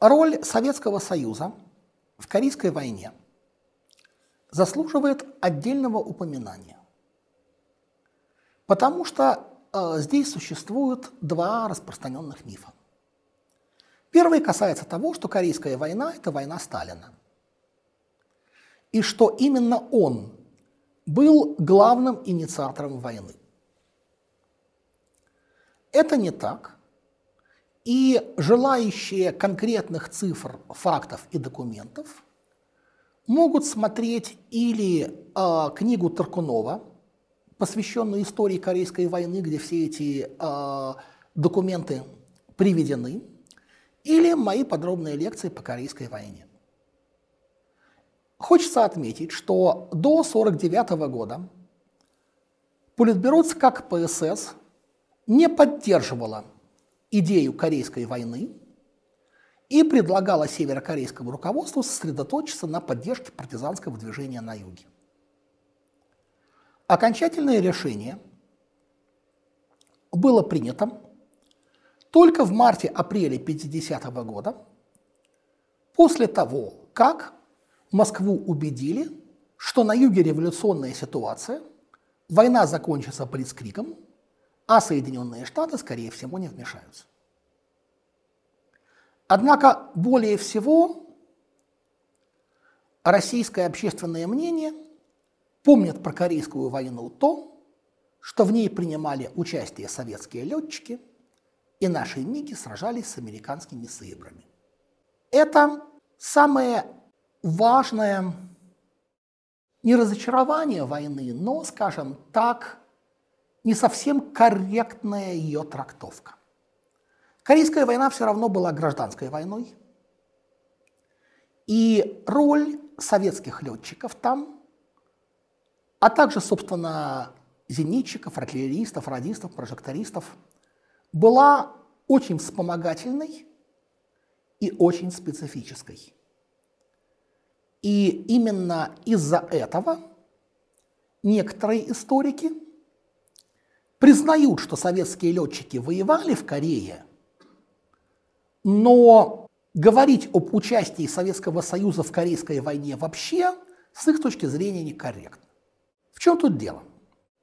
Роль Советского Союза в Корейской войне заслуживает отдельного упоминания, потому что э, здесь существуют два распространенных мифа. Первый касается того, что Корейская война – это война Сталина, и что именно он был главным инициатором войны. Это не так – и желающие конкретных цифр, фактов и документов могут смотреть или э, книгу Таркунова, посвященную истории Корейской войны, где все эти э, документы приведены, или мои подробные лекции по Корейской войне. Хочется отметить, что до 1949 года Политбюро как ПСС не поддерживало идею Корейской войны и предлагала северокорейскому руководству сосредоточиться на поддержке партизанского движения на юге. Окончательное решение было принято только в марте-апреле 50 -го года, после того, как Москву убедили, что на юге революционная ситуация, война закончится блицкригом, а Соединенные Штаты, скорее всего, не вмешаются. Однако более всего российское общественное мнение помнит про Корейскую войну то, что в ней принимали участие советские летчики, и наши МИГи сражались с американскими сыбрами. Это самое важное не разочарование войны, но, скажем так, не совсем корректная ее трактовка. Корейская война все равно была гражданской войной, и роль советских летчиков там, а также, собственно, зенитчиков, артиллеристов, радистов, прожектористов, была очень вспомогательной и очень специфической. И именно из-за этого некоторые историки – признают, что советские летчики воевали в Корее, но говорить об участии Советского Союза в Корейской войне вообще с их точки зрения некорректно. В чем тут дело?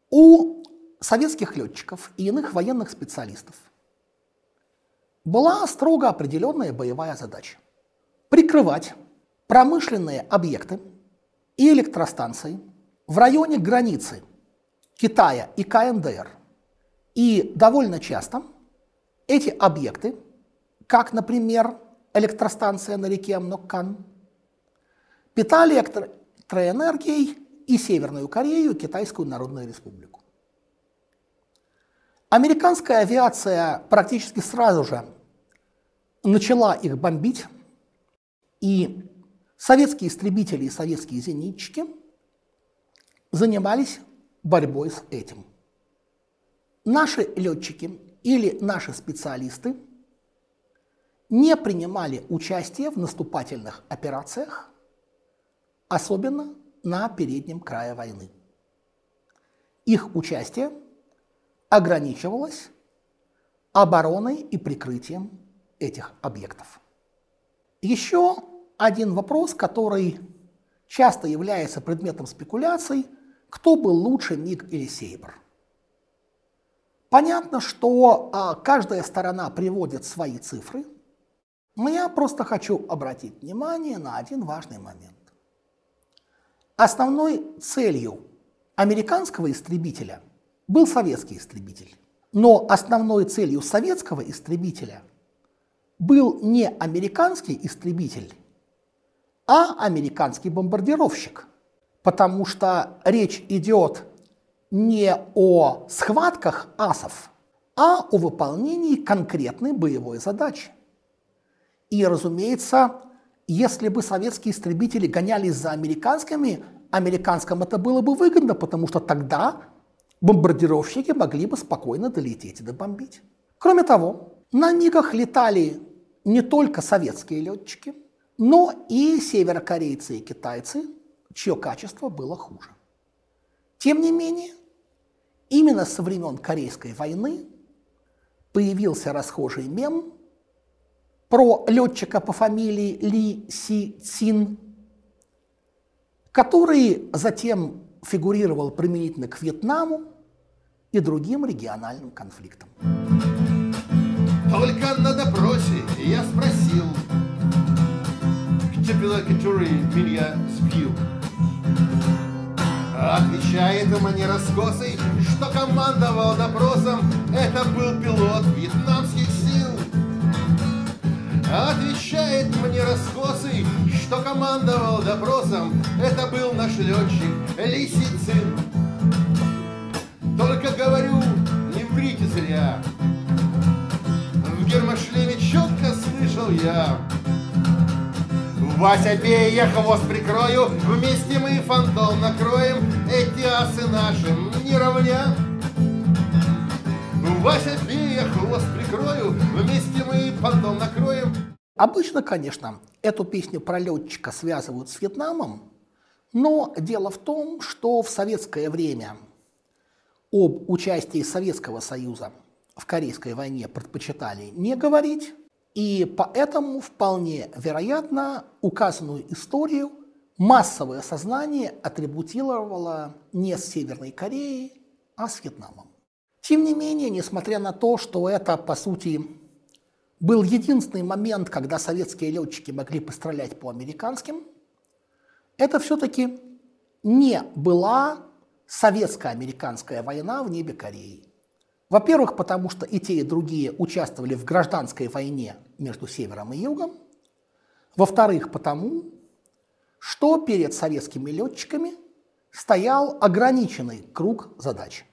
У советских летчиков и иных военных специалистов была строго определенная боевая задача – прикрывать промышленные объекты и электростанции в районе границы Китая и КНДР и довольно часто эти объекты, как, например, электростанция на реке Мноккан, питали электроэнергией и Северную Корею, и Китайскую Народную Республику. Американская авиация практически сразу же начала их бомбить, и советские истребители и советские зенитчики занимались борьбой с этим – наши летчики или наши специалисты не принимали участие в наступательных операциях, особенно на переднем крае войны. Их участие ограничивалось обороной и прикрытием этих объектов. Еще один вопрос, который часто является предметом спекуляций, кто был лучше МиГ или Сейбр – Понятно, что а, каждая сторона приводит свои цифры, но я просто хочу обратить внимание на один важный момент. Основной целью американского истребителя был советский истребитель, но основной целью советского истребителя был не американский истребитель, а американский бомбардировщик, потому что речь идет не о схватках асов, а о выполнении конкретной боевой задачи. И, разумеется, если бы советские истребители гонялись за американскими, американским это было бы выгодно, потому что тогда бомбардировщики могли бы спокойно долететь и добомбить. Кроме того, на МИГах летали не только советские летчики, но и северокорейцы и китайцы, чье качество было хуже. Тем не менее, именно со времен Корейской войны появился расхожий мем про летчика по фамилии Ли Си Цин, который затем фигурировал применительно к Вьетнаму и другим региональным конфликтам. Только на допросе я спросил, который меня сбил. Мне раскосый, что командовал допросом, это был пилот вьетнамских сил. Отвечает мне раскосый, что командовал допросом, это был наш летчик Лисицын. Только говорю, не врите зря, в гермошлеме четко слышал я, Вася, бей, я хвост прикрою, вместе мы фантом накроем, эти асы нашим не равня. Вася, бей, я хвост прикрою, вместе мы фантом накроем. Обычно, конечно, эту песню про летчика связывают с Вьетнамом, но дело в том, что в советское время об участии Советского Союза в Корейской войне предпочитали не говорить, и поэтому вполне вероятно указанную историю массовое сознание атрибутировало не с Северной Кореей, а с Вьетнамом. Тем не менее, несмотря на то, что это, по сути, был единственный момент, когда советские летчики могли пострелять по американским, это все-таки не была советско-американская война в небе Кореи. Во-первых, потому что и те, и другие участвовали в гражданской войне между Севером и Югом. Во-вторых, потому что перед советскими летчиками стоял ограниченный круг задач.